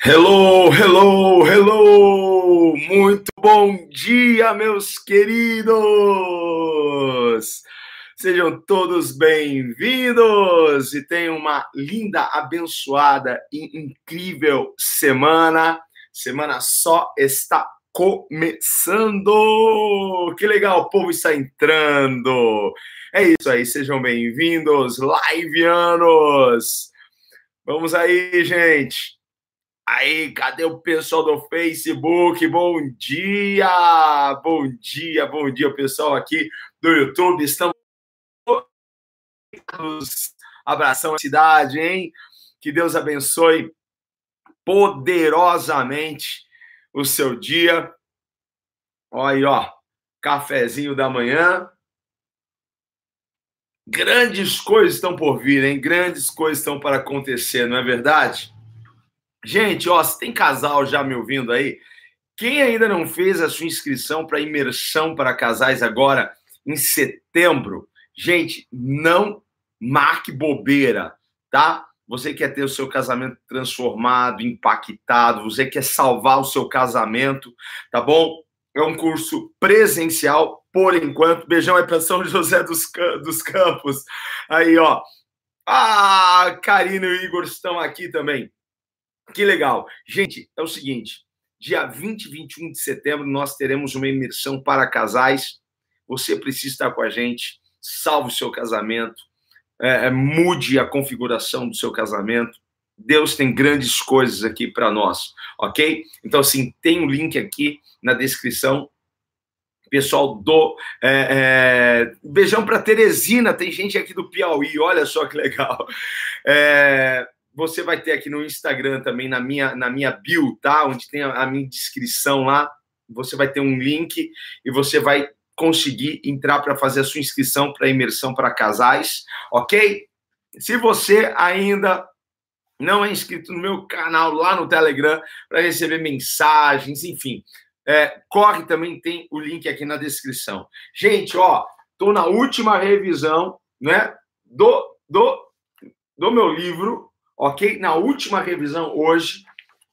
Hello, hello, hello! Muito bom dia, meus queridos! Sejam todos bem-vindos e tenham uma linda, abençoada e incrível semana. Semana só está começando! Que legal, o povo está entrando! É isso aí, sejam bem-vindos, liveanos! Vamos aí, gente! Aí, cadê o pessoal do Facebook? Bom dia! Bom dia, bom dia, pessoal aqui do YouTube. Estamos abração à cidade, hein? Que Deus abençoe poderosamente o seu dia. Olha aí, ó, cafezinho da manhã. Grandes coisas estão por vir, hein? Grandes coisas estão para acontecer, não é verdade? Gente, ó, se tem casal já me ouvindo aí, quem ainda não fez a sua inscrição para imersão para casais agora em setembro, gente, não marque bobeira, tá? Você quer ter o seu casamento transformado, impactado, você quer salvar o seu casamento, tá bom? É um curso presencial, por enquanto. Beijão é para São José dos, dos Campos. Aí, ó. Ah, Karina e o Igor estão aqui também. Que legal. Gente, é o seguinte: dia 20 e 21 de setembro, nós teremos uma imersão para casais. Você precisa estar com a gente. Salve o seu casamento. É, é, mude a configuração do seu casamento. Deus tem grandes coisas aqui para nós, ok? Então, assim, tem o um link aqui na descrição. Pessoal do. É, é, beijão para Teresina, tem gente aqui do Piauí, olha só que legal. É, você vai ter aqui no Instagram também, na minha, na minha bio, tá? Onde tem a, minha descrição lá. Você vai ter um link e você vai conseguir entrar para fazer a sua inscrição para imersão para casais, ok? Se você ainda não é inscrito no meu canal lá no Telegram para receber mensagens, enfim, é, corre também, tem o link aqui na descrição. Gente, ó, tô na última revisão, né, do, do, do meu livro ok? Na última revisão hoje,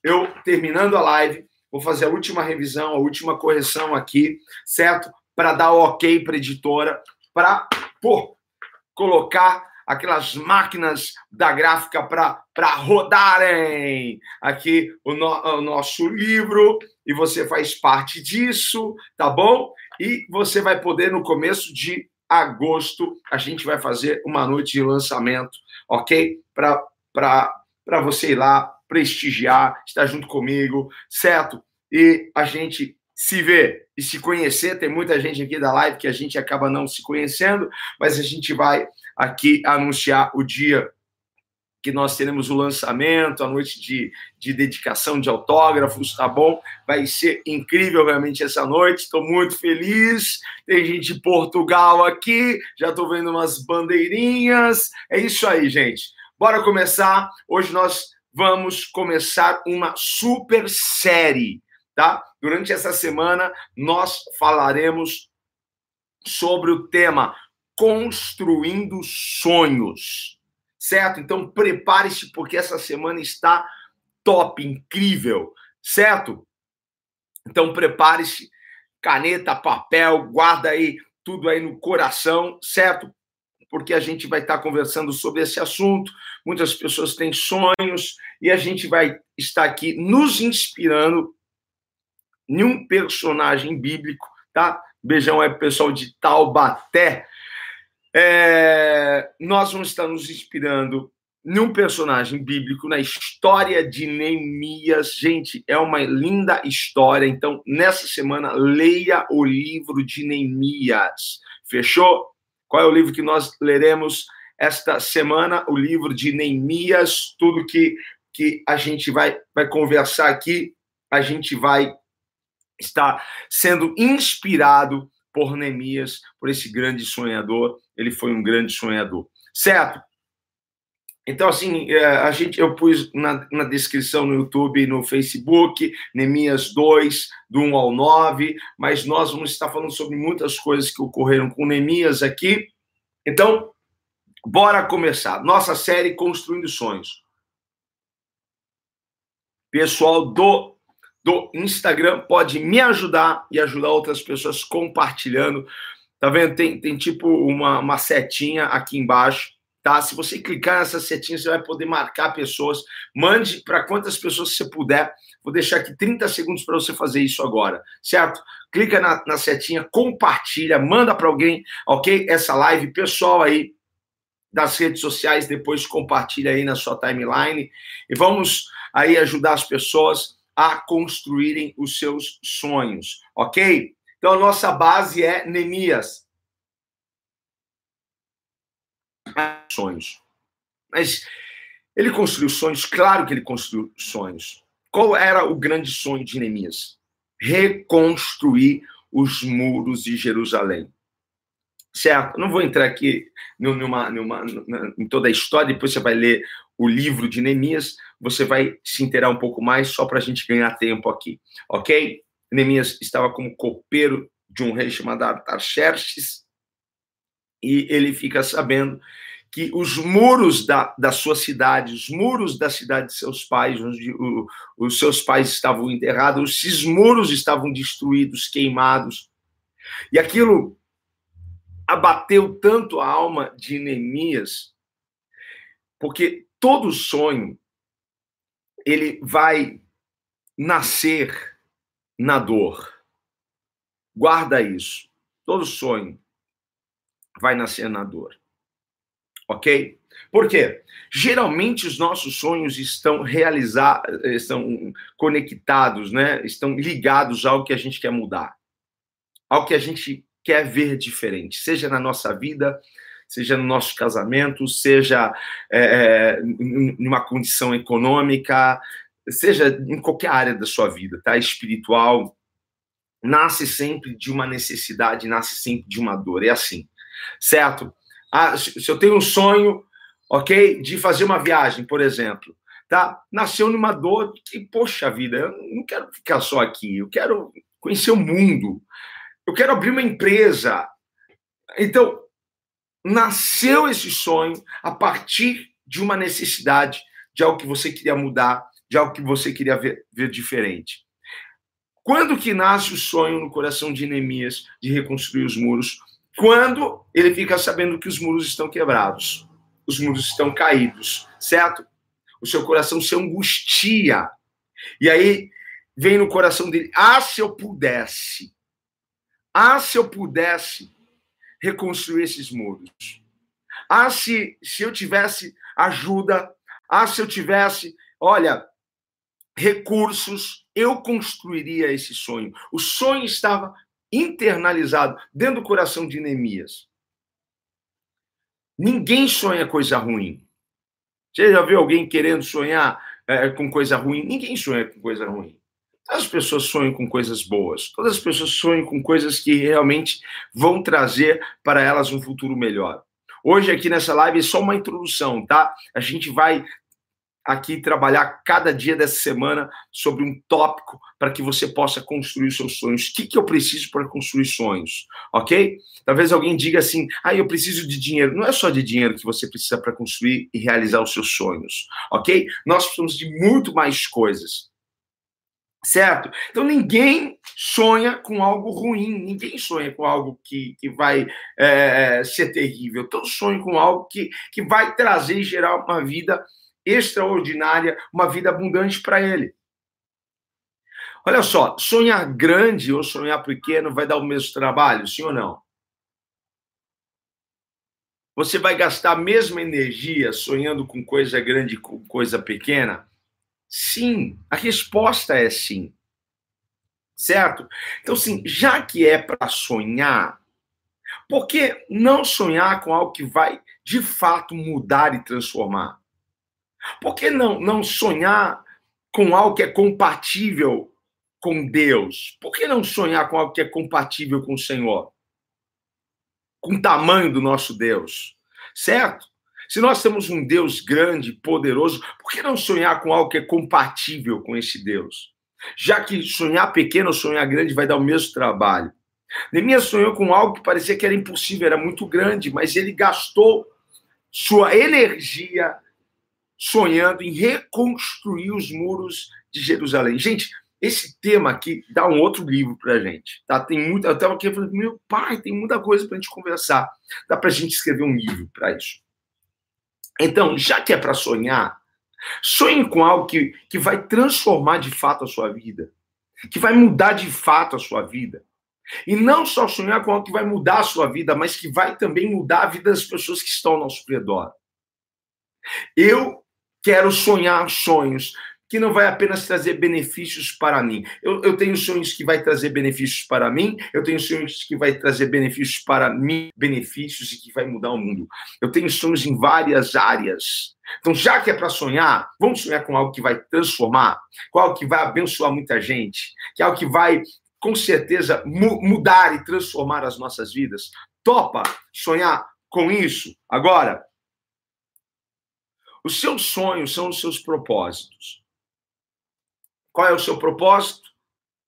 eu terminando a live, vou fazer a última revisão, a última correção aqui, certo? Para dar ok para editora, para colocar aquelas máquinas da gráfica para rodarem aqui o, no, o nosso livro, e você faz parte disso, tá bom? E você vai poder, no começo de agosto, a gente vai fazer uma noite de lançamento, ok? Para para você ir lá prestigiar, estar junto comigo, certo? E a gente se ver e se conhecer. Tem muita gente aqui da live que a gente acaba não se conhecendo, mas a gente vai aqui anunciar o dia que nós teremos o lançamento, a noite de, de dedicação de autógrafos, tá bom? Vai ser incrível realmente essa noite, estou muito feliz. Tem gente de Portugal aqui, já estou vendo umas bandeirinhas. É isso aí, gente. Bora começar. Hoje nós vamos começar uma super série, tá? Durante essa semana nós falaremos sobre o tema construindo sonhos. Certo? Então prepare-se porque essa semana está top, incrível, certo? Então prepare-se, caneta, papel, guarda aí tudo aí no coração, certo? Porque a gente vai estar conversando sobre esse assunto. Muitas pessoas têm sonhos e a gente vai estar aqui nos inspirando em um personagem bíblico, tá? Beijão é pessoal de Taubaté. É, nós vamos estar nos inspirando num personagem bíblico, na história de Neemias. Gente, é uma linda história. Então, nessa semana, leia o livro de Neemias. Fechou? Qual é o livro que nós leremos esta semana? O livro de Neemias. Tudo que, que a gente vai, vai conversar aqui, a gente vai estar sendo inspirado por Neemias, por esse grande sonhador. Ele foi um grande sonhador, certo? Então, assim, é, a gente, eu pus na, na descrição no YouTube e no Facebook, Neemias 2, do 1 ao 9, mas nós vamos estar falando sobre muitas coisas que ocorreram com Neemias aqui. Então, bora começar. Nossa série Construindo Sonhos. Pessoal do, do Instagram pode me ajudar e ajudar outras pessoas compartilhando. Tá vendo? Tem, tem tipo uma, uma setinha aqui embaixo tá? Se você clicar nessa setinha, você vai poder marcar pessoas. Mande para quantas pessoas você puder. Vou deixar aqui 30 segundos para você fazer isso agora, certo? Clica na, na setinha, compartilha, manda para alguém, ok? Essa live, pessoal aí das redes sociais, depois compartilha aí na sua timeline e vamos aí ajudar as pessoas a construírem os seus sonhos, ok? Então a nossa base é Neemias, sonhos. Mas ele construiu sonhos, claro que ele construiu sonhos. Qual era o grande sonho de Neemias? Reconstruir os muros de Jerusalém. Certo? Não vou entrar aqui numa, numa, em toda a história, depois você vai ler o livro de Neemias, você vai se inteirar um pouco mais, só para a gente ganhar tempo aqui, ok? Neemias estava como copeiro de um rei chamado Artaxerxes, e ele fica sabendo que os muros da, da sua cidade, os muros da cidade de seus pais, onde o, os seus pais estavam enterrados, esses muros estavam destruídos, queimados. E aquilo abateu tanto a alma de Neemias, porque todo sonho ele vai nascer na dor. Guarda isso. Todo sonho vai nascer na dor. Ok? Por quê? Geralmente os nossos sonhos estão realizados, estão conectados, né? Estão ligados ao que a gente quer mudar, ao que a gente quer ver diferente, seja na nossa vida, seja no nosso casamento, seja é, numa condição econômica, seja em qualquer área da sua vida, tá? Espiritual, nasce sempre de uma necessidade, nasce sempre de uma dor. É assim certo? Ah, se eu tenho um sonho, ok, de fazer uma viagem, por exemplo, tá? Nasceu numa dor que, poxa vida, eu não quero ficar só aqui, eu quero conhecer o mundo, eu quero abrir uma empresa. Então, nasceu esse sonho a partir de uma necessidade, de algo que você queria mudar, de algo que você queria ver, ver diferente. Quando que nasce o sonho no coração de Neemias de reconstruir os muros? Quando ele fica sabendo que os muros estão quebrados, os muros estão caídos, certo? O seu coração se angustia. E aí vem no coração dele: ah, se eu pudesse, ah, se eu pudesse reconstruir esses muros. Ah, se, se eu tivesse ajuda, ah, se eu tivesse, olha, recursos, eu construiria esse sonho. O sonho estava internalizado dentro do coração de Neemias. Ninguém sonha coisa ruim. Você já viu alguém querendo sonhar é, com coisa ruim? Ninguém sonha com coisa ruim. As pessoas sonham com coisas boas. Todas as pessoas sonham com coisas que realmente vão trazer para elas um futuro melhor. Hoje, aqui nessa live, é só uma introdução, tá? A gente vai aqui trabalhar cada dia dessa semana sobre um tópico para que você possa construir seus sonhos. O que, que eu preciso para construir sonhos? Ok? Talvez alguém diga assim: ah, eu preciso de dinheiro. Não é só de dinheiro que você precisa para construir e realizar os seus sonhos. Ok? Nós precisamos de muito mais coisas. Certo? Então ninguém sonha com algo ruim, ninguém sonha com algo que, que vai é, ser terrível. Todos sonham com algo que, que vai trazer e gerar uma vida extraordinária, uma vida abundante para ele. Olha só, sonhar grande ou sonhar pequeno vai dar o mesmo trabalho, sim ou não? Você vai gastar a mesma energia sonhando com coisa grande com coisa pequena? Sim, a resposta é sim. Certo? Então, sim, já que é para sonhar, por que não sonhar com algo que vai de fato mudar e transformar? Por que não, não sonhar com algo que é compatível com Deus? Por que não sonhar com algo que é compatível com o Senhor? Com o tamanho do nosso Deus, certo? Se nós temos um Deus grande, poderoso, por que não sonhar com algo que é compatível com esse Deus? Já que sonhar pequeno ou sonhar grande vai dar o mesmo trabalho. Neemias sonhou com algo que parecia que era impossível, era muito grande, mas ele gastou sua energia sonhando em reconstruir os muros de Jerusalém. Gente, esse tema aqui dá um outro livro para gente, tá? Tem muita, eu estava aqui falando, meu pai, tem muita coisa para a gente conversar. Dá para a gente escrever um livro para isso. Então, já que é para sonhar, sonhe com algo que, que vai transformar de fato a sua vida, que vai mudar de fato a sua vida. E não só sonhar com algo que vai mudar a sua vida, mas que vai também mudar a vida das pessoas que estão ao nosso redor. Eu quero sonhar sonhos que não vai apenas trazer benefícios para mim. Eu, eu tenho sonhos que vai trazer benefícios para mim, eu tenho sonhos que vai trazer benefícios para mim, benefícios e que vai mudar o mundo. Eu tenho sonhos em várias áreas. Então, já que é para sonhar, vamos sonhar com algo que vai transformar, com algo que vai abençoar muita gente, que é algo que vai, com certeza, mu mudar e transformar as nossas vidas. Topa sonhar com isso? Agora, os seus sonhos são os seus propósitos. Qual é o seu propósito?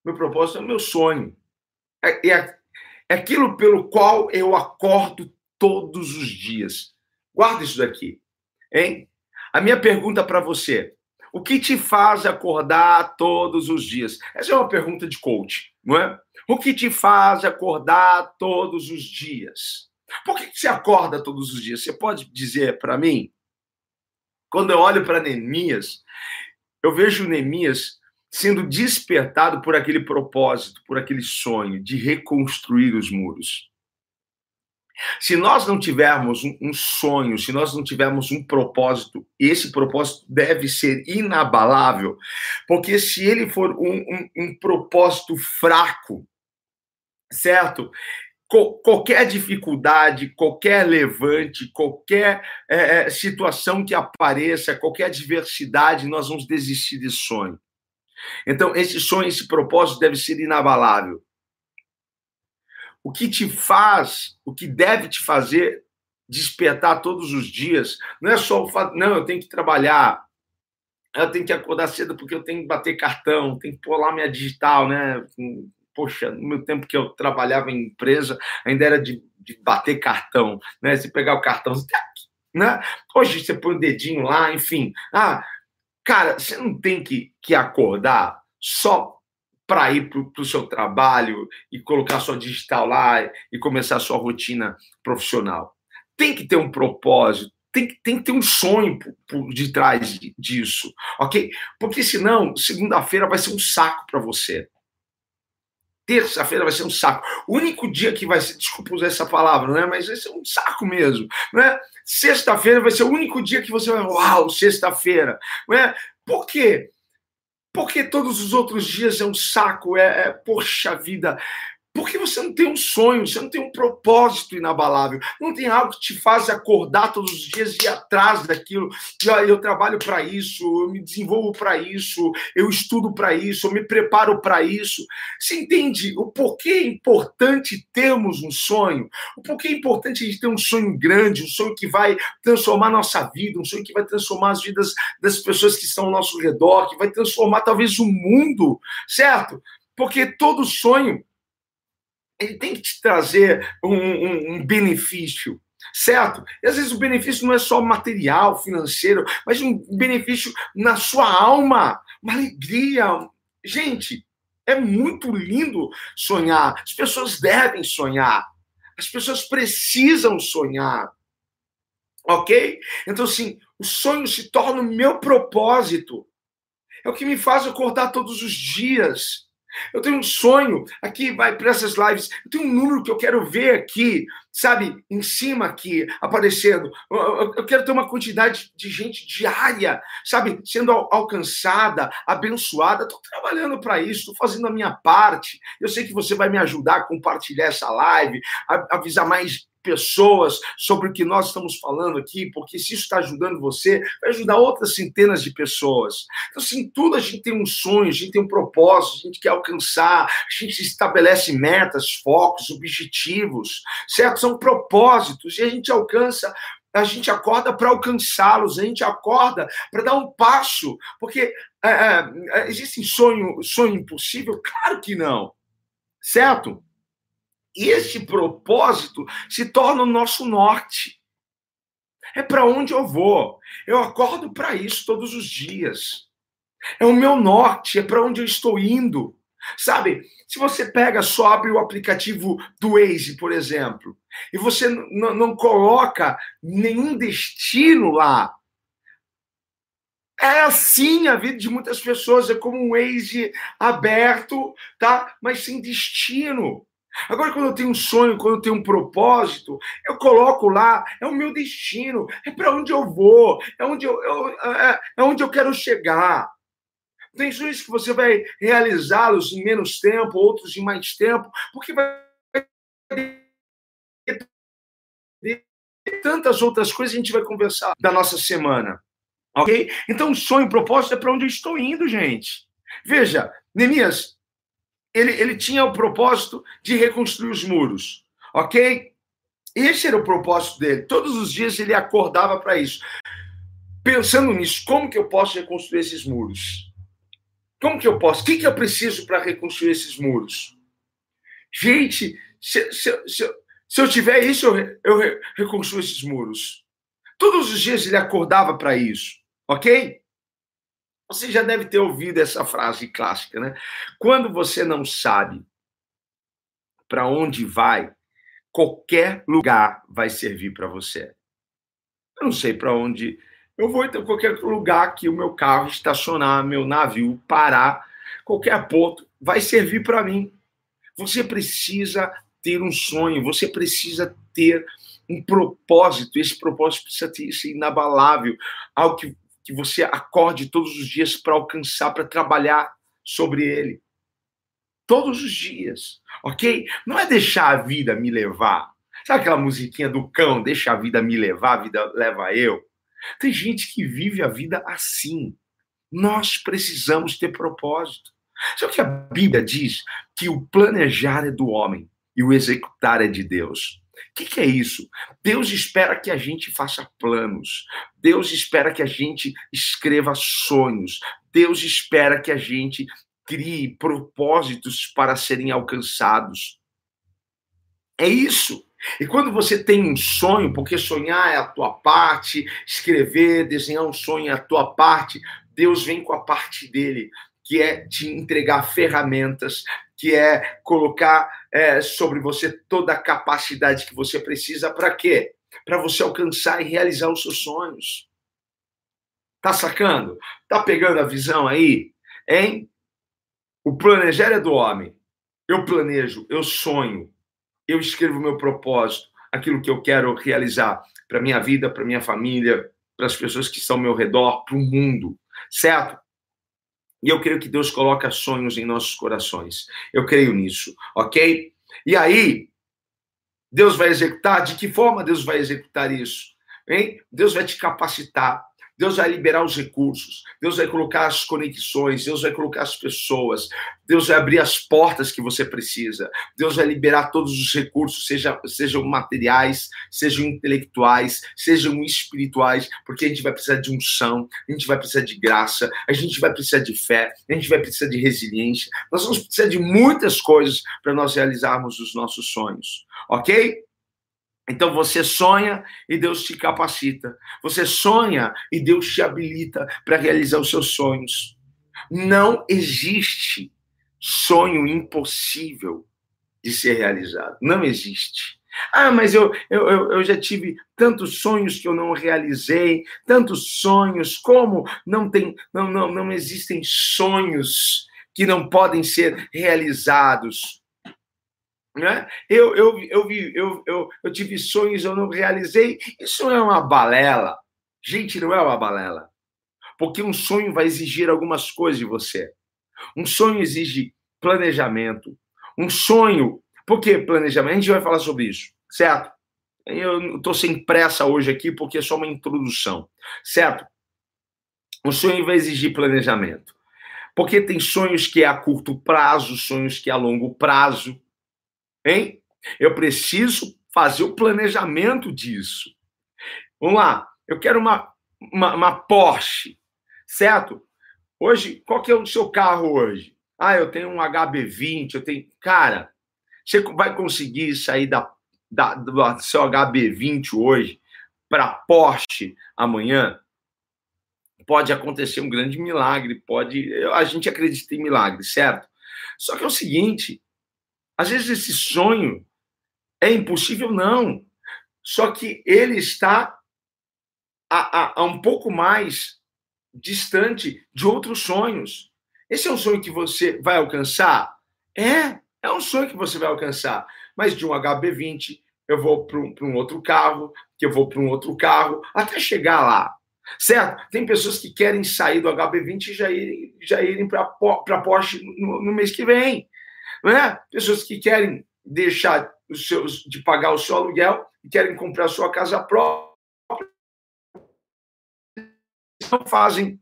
Meu propósito é o meu sonho. É, é, é aquilo pelo qual eu acordo todos os dias. Guarda isso daqui, hein? A minha pergunta para você: o que te faz acordar todos os dias? Essa é uma pergunta de coach, não é? O que te faz acordar todos os dias? Por que você acorda todos os dias? Você pode dizer para mim? Quando eu olho para Neemias, eu vejo Neemias sendo despertado por aquele propósito, por aquele sonho de reconstruir os muros. Se nós não tivermos um sonho, se nós não tivermos um propósito, esse propósito deve ser inabalável, porque se ele for um, um, um propósito fraco, certo? Qualquer dificuldade, qualquer levante, qualquer é, situação que apareça, qualquer adversidade, nós vamos desistir desse sonho. Então, esse sonho, esse propósito deve ser inabalável. O que te faz, o que deve te fazer despertar todos os dias, não é só o fato, não, eu tenho que trabalhar, eu tenho que acordar cedo porque eu tenho que bater cartão, tenho que pôr lá minha digital, né? Poxa, no meu tempo que eu trabalhava em empresa, ainda era de, de bater cartão, né? Se pegar o cartão, né? Hoje você põe o dedinho lá, enfim. Ah, Cara, você não tem que, que acordar só para ir para o seu trabalho e colocar sua digital lá e começar a sua rotina profissional. Tem que ter um propósito, tem, tem que ter um sonho por, por de trás disso, ok? Porque senão, segunda-feira vai ser um saco para você. Terça-feira vai ser um saco. O único dia que vai ser, desculpa usar essa palavra, né? Mas vai ser um saco mesmo, né? Sexta-feira vai ser o único dia que você vai, uau, sexta-feira, né? Por quê? Porque todos os outros dias é um saco, é, é poxa vida, porque você não tem um sonho, você não tem um propósito inabalável, não tem algo que te faz acordar todos os dias e ir atrás daquilo. Que, ó, eu trabalho para isso, eu me desenvolvo para isso, eu estudo para isso, eu me preparo para isso. Você entende o porquê é importante termos um sonho? O porquê é importante a gente ter um sonho grande, um sonho que vai transformar nossa vida, um sonho que vai transformar as vidas das pessoas que estão ao nosso redor, que vai transformar talvez o mundo, certo? Porque todo sonho ele tem que te trazer um, um, um benefício certo? E às vezes o benefício não é só material, financeiro, mas um benefício na sua alma, uma alegria. Gente, é muito lindo sonhar. As pessoas devem sonhar. As pessoas precisam sonhar. Ok? Então, assim, o sonho se torna o meu propósito. É o que me faz acordar todos os dias. Eu tenho um sonho aqui, vai para essas lives. Eu tenho um número que eu quero ver aqui, sabe, em cima aqui, aparecendo. Eu, quero ter uma quantidade de gente diária, sabe, sendo al alcançada, abençoada. Estou trabalhando para isso, estou fazendo a minha parte. Eu sei que você vai me ajudar a compartilhar essa live, a avisar mais pessoas sobre o que nós estamos falando aqui, porque se isso está ajudando você, vai ajudar outras centenas de pessoas. Então, assim, tudo a gente tem um sonho, a gente tem um propósito, a gente quer alcançar, a gente estabelece metas, focos, objetivos, certo? São propósitos e a gente alcança a gente acorda para alcançá-los, a gente acorda para dar um passo, porque é, é, existe sonho, sonho impossível? Claro que não, certo? E esse propósito se torna o nosso norte. É para onde eu vou. Eu acordo para isso todos os dias. É o meu norte, é para onde eu estou indo. Sabe, se você pega, só abre o aplicativo do Waze, por exemplo, e você não coloca nenhum destino lá, é assim a vida de muitas pessoas, é como um Waze aberto, tá? Mas sem destino. Agora, quando eu tenho um sonho, quando eu tenho um propósito, eu coloco lá, é o meu destino, é para onde eu vou, é onde eu, eu é, é onde eu quero chegar. Tem sonhos que você vai realizá-los em menos tempo, outros em mais tempo, porque vai tantas outras coisas a gente vai conversar da nossa semana. Ok? Então, sonho, propósito é para onde eu estou indo, gente. Veja, Neemias, ele, ele tinha o propósito de reconstruir os muros. Ok? Esse era o propósito dele. Todos os dias ele acordava para isso. Pensando nisso, como que eu posso reconstruir esses muros? Como que eu posso? O que, que eu preciso para reconstruir esses muros? Gente, se, se, se, se eu tiver isso, eu, eu reconstruo esses muros. Todos os dias ele acordava para isso, ok? Você já deve ter ouvido essa frase clássica, né? Quando você não sabe para onde vai, qualquer lugar vai servir para você. Eu não sei para onde eu vou então qualquer lugar que o meu carro estacionar, meu navio parar, qualquer ponto vai servir para mim. Você precisa ter um sonho, você precisa ter um propósito. Esse propósito precisa ser inabalável, algo que, que você acorde todos os dias para alcançar, para trabalhar sobre ele. Todos os dias, ok? Não é deixar a vida me levar. Sabe aquela musiquinha do cão, deixa a vida me levar, a vida leva eu? Tem gente que vive a vida assim. Nós precisamos ter propósito. Sabe o que a Bíblia diz? Que o planejar é do homem e o executar é de Deus. O que, que, é isso? Deus espera que a gente faça planos. Deus espera que a gente escreva sonhos. Deus espera que a gente crie propósitos para serem alcançados. É isso. E quando você tem um sonho, porque sonhar é a tua parte, escrever, desenhar um sonho é a tua parte, Deus vem com a parte dele, que é te entregar ferramentas, que é colocar é, sobre você toda a capacidade que você precisa para quê? Para você alcançar e realizar os seus sonhos. Tá sacando? Tá pegando a visão aí? Hein? O planejar é do homem. Eu planejo, eu sonho, eu escrevo meu propósito, aquilo que eu quero realizar para minha vida, para minha família, para as pessoas que estão ao meu redor, para o mundo, certo? E eu creio que Deus coloca sonhos em nossos corações. Eu creio nisso, ok? E aí, Deus vai executar? De que forma Deus vai executar isso? Hein? Deus vai te capacitar. Deus vai liberar os recursos, Deus vai colocar as conexões, Deus vai colocar as pessoas, Deus vai abrir as portas que você precisa, Deus vai liberar todos os recursos, seja, sejam materiais, sejam intelectuais, sejam espirituais, porque a gente vai precisar de unção, a gente vai precisar de graça, a gente vai precisar de fé, a gente vai precisar de resiliência, nós vamos precisar de muitas coisas para nós realizarmos os nossos sonhos, ok? Então você sonha e Deus te capacita. Você sonha e Deus te habilita para realizar os seus sonhos. Não existe sonho impossível de ser realizado. Não existe. Ah, mas eu, eu, eu já tive tantos sonhos que eu não realizei, tantos sonhos, como não tem, não, não, não existem sonhos que não podem ser realizados. Né? Eu, eu, eu, vi, eu, eu, eu tive sonhos, eu não realizei. Isso não é uma balela. Gente, não é uma balela. Porque um sonho vai exigir algumas coisas de você. Um sonho exige planejamento. Um sonho. Por que planejamento? A gente vai falar sobre isso, certo? Eu estou sem pressa hoje aqui porque é só uma introdução, certo? Um sonho vai exigir planejamento. Porque tem sonhos que é a curto prazo, sonhos que é a longo prazo. Hein? Eu preciso fazer o planejamento disso. Vamos lá. Eu quero uma, uma, uma Porsche, certo? Hoje, qual que é o seu carro hoje? Ah, eu tenho um HB20, eu tenho. Cara, você vai conseguir sair da, da, do seu HB20 hoje para Porsche amanhã, pode acontecer um grande milagre, pode. A gente acredita em milagre, certo? Só que é o seguinte: às vezes esse sonho é impossível, não. Só que ele está a, a, a um pouco mais distante de outros sonhos. Esse é um sonho que você vai alcançar? É, é um sonho que você vai alcançar. Mas de um HB20, eu vou para um, um outro carro, que eu vou para um outro carro, até chegar lá. Certo? Tem pessoas que querem sair do HB20 e já irem, já irem para a Porsche no, no, mês que vem. Não é? Pessoas que querem deixar os seus, de pagar o seu aluguel e querem comprar a sua casa própria. Não fazem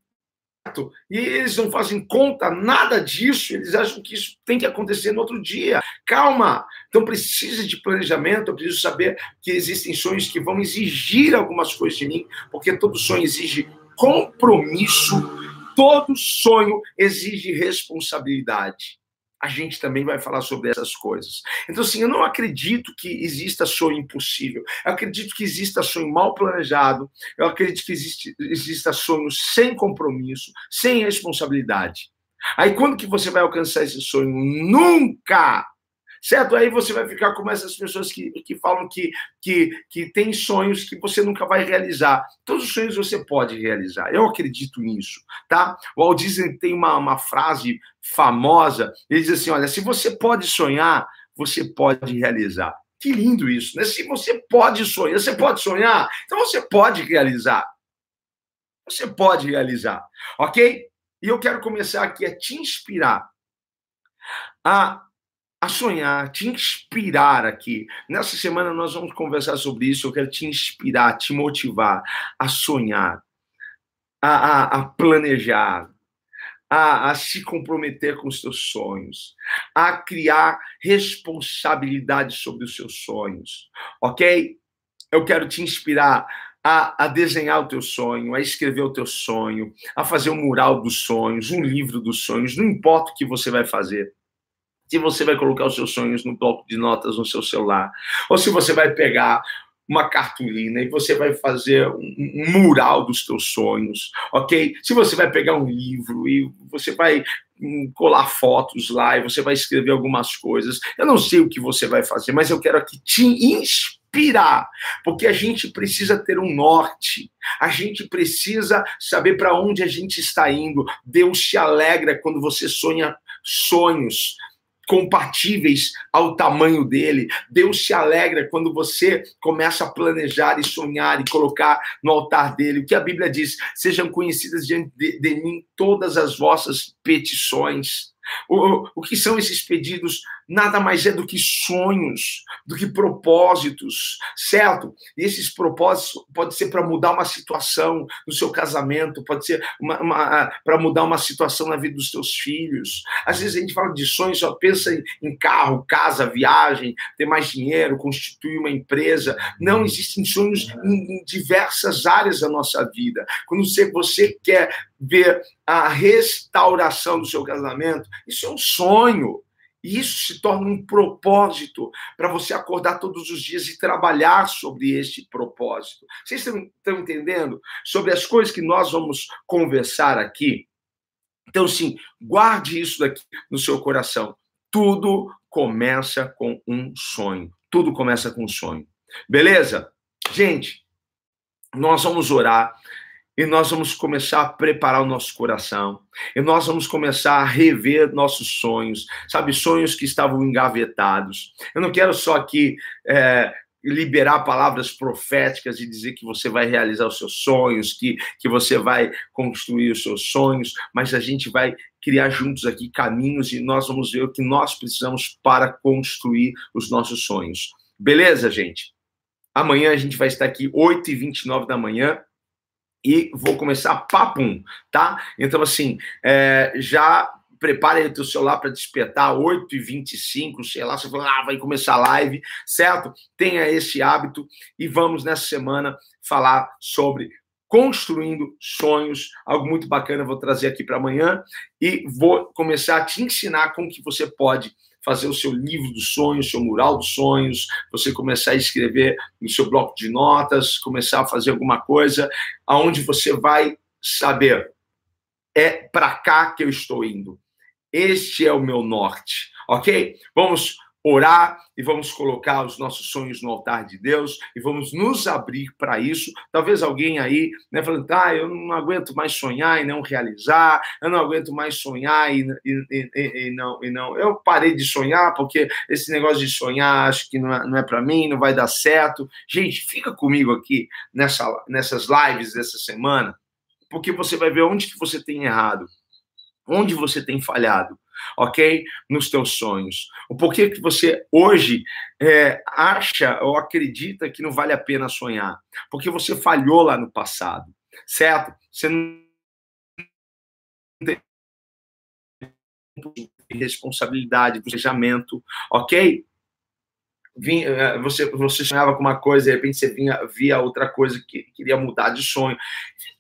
e eles não fazem conta nada disso, eles acham que isso tem que acontecer no outro dia. Calma! Então precisa de planejamento, eu preciso saber que existem sonhos que vão exigir algumas coisas de mim, porque todo sonho exige compromisso, todo sonho exige responsabilidade a gente também vai falar sobre essas coisas. Então, assim, eu não acredito que exista sonho impossível. Eu acredito que exista sonho mal planejado. Eu acredito que existe, exista sonho sem compromisso, sem responsabilidade. Aí, quando que você vai alcançar esse sonho? Nunca! Certo? Aí você vai ficar como essas pessoas que, que falam que, que, que tem sonhos que você nunca vai realizar. Todos os sonhos você pode realizar. Eu acredito nisso, tá? O Walt Disney tem uma, uma frase famosa, ele diz assim, olha, se você pode sonhar, você pode realizar. Que lindo isso, né? Se você pode sonhar, você pode sonhar, então você pode realizar. Você pode realizar, ok? E eu quero começar aqui a te inspirar a a sonhar, te inspirar aqui. Nessa semana nós vamos conversar sobre isso. Eu quero te inspirar, te motivar a sonhar, a, a, a planejar, a, a, se comprometer com os seus sonhos, a criar responsabilidade sobre os seus sonhos, ok? Eu quero te inspirar a, a, desenhar o teu sonho, a escrever o teu sonho, a fazer um mural dos sonhos, um livro dos sonhos, não importa o que você vai fazer se você vai colocar os seus sonhos no bloco de notas no seu celular, ou se você vai pegar uma cartolina e você vai fazer um, mural dos teus sonhos, ok? Se você vai pegar um livro e você vai hum, colar fotos lá e você vai escrever algumas coisas, eu não sei o que você vai fazer, mas eu quero aqui te inspirar, porque a gente precisa ter um norte, a gente precisa saber para onde a gente está indo. Deus se alegra quando você sonha sonhos compatíveis ao tamanho dele. Deus se alegra quando você começa a planejar e sonhar e colocar no altar dele. O que a Bíblia diz: sejam conhecidas diante de, de mim todas as vossas petições. O, o que são esses pedidos? Nada mais é do que sonhos, do que propósitos, certo? E esses propósitos pode ser para mudar uma situação no seu casamento, pode ser para mudar uma situação na vida dos seus filhos. Às vezes a gente fala de sonhos, só pensa em, em carro, casa, viagem, ter mais dinheiro, constituir uma empresa. Não, existem sonhos em, em diversas áreas da nossa vida. Quando você, você quer ver a restauração do seu casamento, isso é um sonho. E isso se torna um propósito para você acordar todos os dias e trabalhar sobre este propósito. Vocês estão entendendo? Sobre as coisas que nós vamos conversar aqui. Então, sim, guarde isso daqui no seu coração. Tudo começa com um sonho. Tudo começa com um sonho. Beleza? Gente, nós vamos orar e nós vamos começar a preparar o nosso coração, e nós vamos começar a rever nossos sonhos, sabe, sonhos que estavam engavetados. Eu não quero só aqui é, liberar palavras proféticas e dizer que você vai realizar os seus sonhos, que, que você vai construir os seus sonhos, mas a gente vai criar juntos aqui caminhos e nós vamos ver o que nós precisamos para construir os nossos sonhos. Beleza, gente? Amanhã a gente vai estar aqui, 8h29 da manhã e vou começar papum, tá? Então, assim, é, já prepare aí o teu celular para despertar 8h25, sei lá, você fala, ah, vai começar a live, certo? Tenha esse hábito e vamos nessa semana falar sobre construindo sonhos, algo muito bacana vou trazer aqui para amanhã e vou começar a te ensinar como que você pode fazer o seu livro dos sonhos, seu mural dos sonhos, você começar a escrever no seu bloco de notas, começar a fazer alguma coisa aonde você vai saber é para cá que eu estou indo. Este é o meu norte, ok? Vamos orar e vamos colocar os nossos sonhos no altar de Deus e vamos nos abrir para isso. Talvez alguém aí, né, falando, ah, eu não aguento mais sonhar e não realizar, eu não aguento mais sonhar e, e, e, e não, e não. Eu parei de sonhar porque esse negócio de sonhar acho que não é, não é para mim, não vai dar certo. Gente, fica comigo aqui nessa, nessas lives dessa semana, porque você vai ver onde que você tem errado, onde você tem falhado ok? Nos teus sonhos. O porquê que você hoje é, acha ou acredita que não vale a pena sonhar? Porque você falhou lá no passado, certo? Você não tem responsabilidade, planejamento, ok? Vinha, é, você, você sonhava com uma coisa, de repente você vinha, via outra coisa que queria mudar de sonho.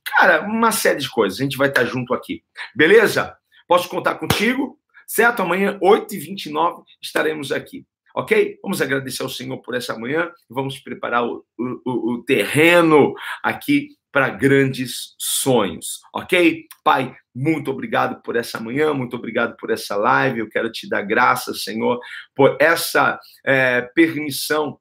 Cara, uma série de coisas. A gente vai estar junto aqui. Beleza? Posso contar contigo? Certo? Amanhã, 8h29, estaremos aqui. Ok? Vamos agradecer ao Senhor por essa manhã vamos preparar o, o, o terreno aqui para grandes sonhos, ok? Pai, muito obrigado por essa manhã, muito obrigado por essa live. Eu quero te dar graças, Senhor, por essa é, permissão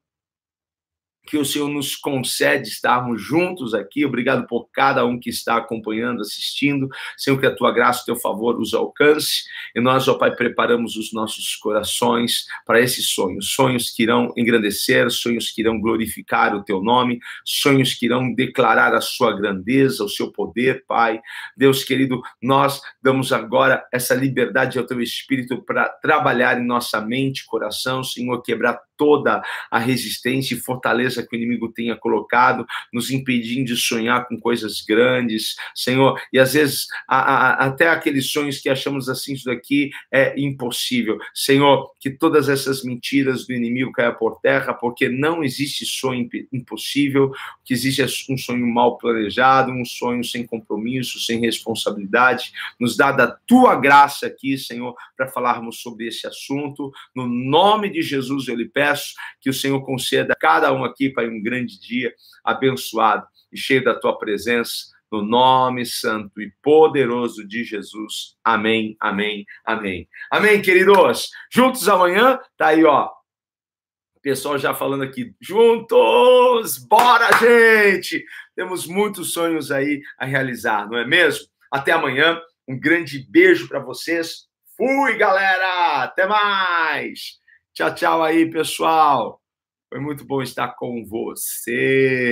que o Senhor nos concede estarmos juntos aqui. Obrigado por cada um que está acompanhando, assistindo. Senhor, que a tua graça, o teu favor os alcance. E nós, ó Pai, preparamos os nossos corações para esses sonhos. Sonhos que irão engrandecer, sonhos que irão glorificar o teu nome, sonhos que irão declarar a sua grandeza, o seu poder, Pai. Deus querido, nós damos agora essa liberdade ao teu espírito para trabalhar em nossa mente, coração, Senhor, quebrar toda a resistência e fortaleza que o inimigo tenha colocado, nos impedindo de sonhar com coisas grandes, Senhor. E às vezes a, a, até aqueles sonhos que achamos assim, isso daqui é impossível. Senhor, que todas essas mentiras do inimigo caiam por terra, porque não existe sonho impossível, que existe um sonho mal planejado, um sonho sem compromisso, sem responsabilidade. Nos dá da tua graça aqui, Senhor, para falarmos sobre esse assunto. No nome de Jesus eu lhe peço que o Senhor conceda a cada um aqui, Pai, um grande dia abençoado e cheio da tua presença, no nome santo e poderoso de Jesus. Amém, amém, amém. Amém, queridos. Juntos amanhã, tá aí, ó. O pessoal já falando aqui, juntos, bora, gente! Temos muitos sonhos aí a realizar, não é mesmo? Até amanhã, um grande beijo para vocês. Fui, galera! Até mais! Tchau, tchau aí, pessoal. Foi muito bom estar com você.